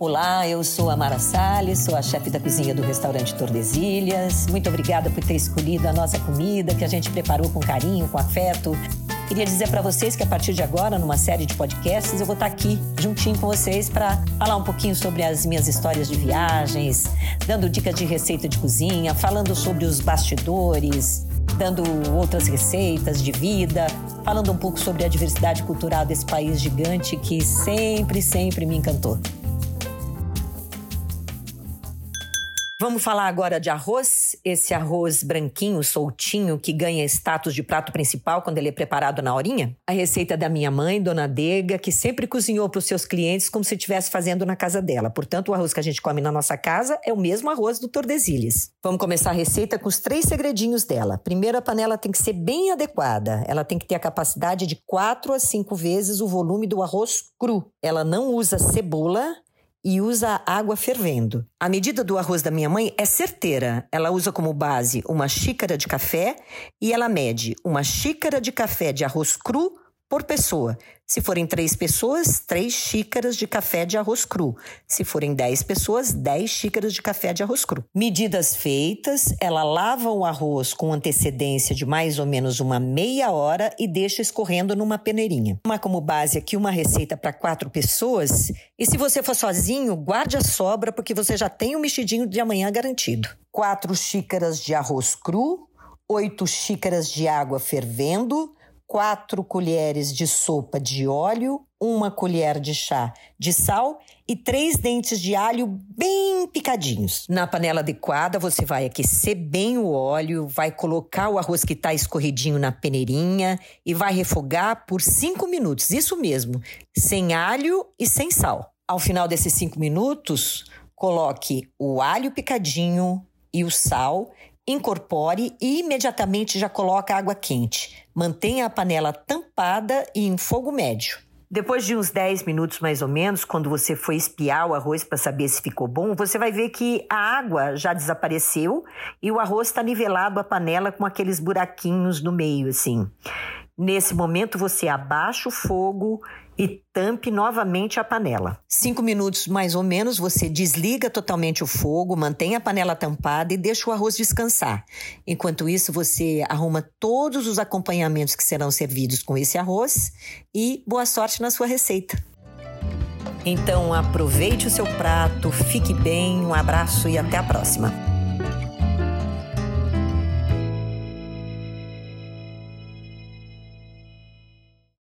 Olá, eu sou a Mara Salles, sou a chefe da cozinha do restaurante Tordesilhas. Muito obrigada por ter escolhido a nossa comida que a gente preparou com carinho, com afeto. Queria dizer para vocês que a partir de agora, numa série de podcasts, eu vou estar aqui juntinho com vocês para falar um pouquinho sobre as minhas histórias de viagens, dando dicas de receita de cozinha, falando sobre os bastidores, dando outras receitas de vida, falando um pouco sobre a diversidade cultural desse país gigante que sempre, sempre me encantou. Vamos falar agora de arroz, esse arroz branquinho, soltinho, que ganha status de prato principal quando ele é preparado na horinha? A receita da minha mãe, Dona Dega, que sempre cozinhou para os seus clientes como se estivesse fazendo na casa dela. Portanto, o arroz que a gente come na nossa casa é o mesmo arroz do Tordesilhas. Vamos começar a receita com os três segredinhos dela. Primeiro, a panela tem que ser bem adequada. Ela tem que ter a capacidade de quatro a cinco vezes o volume do arroz cru. Ela não usa cebola, e usa água fervendo. A medida do arroz da minha mãe é certeira. Ela usa como base uma xícara de café e ela mede uma xícara de café de arroz cru por pessoa. Se forem três pessoas, três xícaras de café de arroz cru. Se forem dez pessoas, dez xícaras de café de arroz cru. Medidas feitas, ela lava o arroz com antecedência de mais ou menos uma meia hora e deixa escorrendo numa peneirinha. Uma como base aqui uma receita para quatro pessoas. E se você for sozinho, guarde a sobra porque você já tem o mexidinho de amanhã garantido. Quatro xícaras de arroz cru, oito xícaras de água fervendo, quatro colheres de sopa de óleo, uma colher de chá de sal e três dentes de alho bem picadinhos. Na panela adequada, você vai aquecer bem o óleo, vai colocar o arroz que está escorridinho na peneirinha e vai refogar por cinco minutos. Isso mesmo, sem alho e sem sal. Ao final desses cinco minutos, coloque o alho picadinho e o sal incorpore e imediatamente já coloca água quente. Mantenha a panela tampada e em fogo médio. Depois de uns 10 minutos mais ou menos, quando você for espiar o arroz para saber se ficou bom, você vai ver que a água já desapareceu e o arroz está nivelado a panela com aqueles buraquinhos no meio, assim. Nesse momento, você abaixa o fogo e tampe novamente a panela. Cinco minutos mais ou menos, você desliga totalmente o fogo, mantém a panela tampada e deixa o arroz descansar. Enquanto isso, você arruma todos os acompanhamentos que serão servidos com esse arroz e boa sorte na sua receita. Então, aproveite o seu prato, fique bem, um abraço e até a próxima.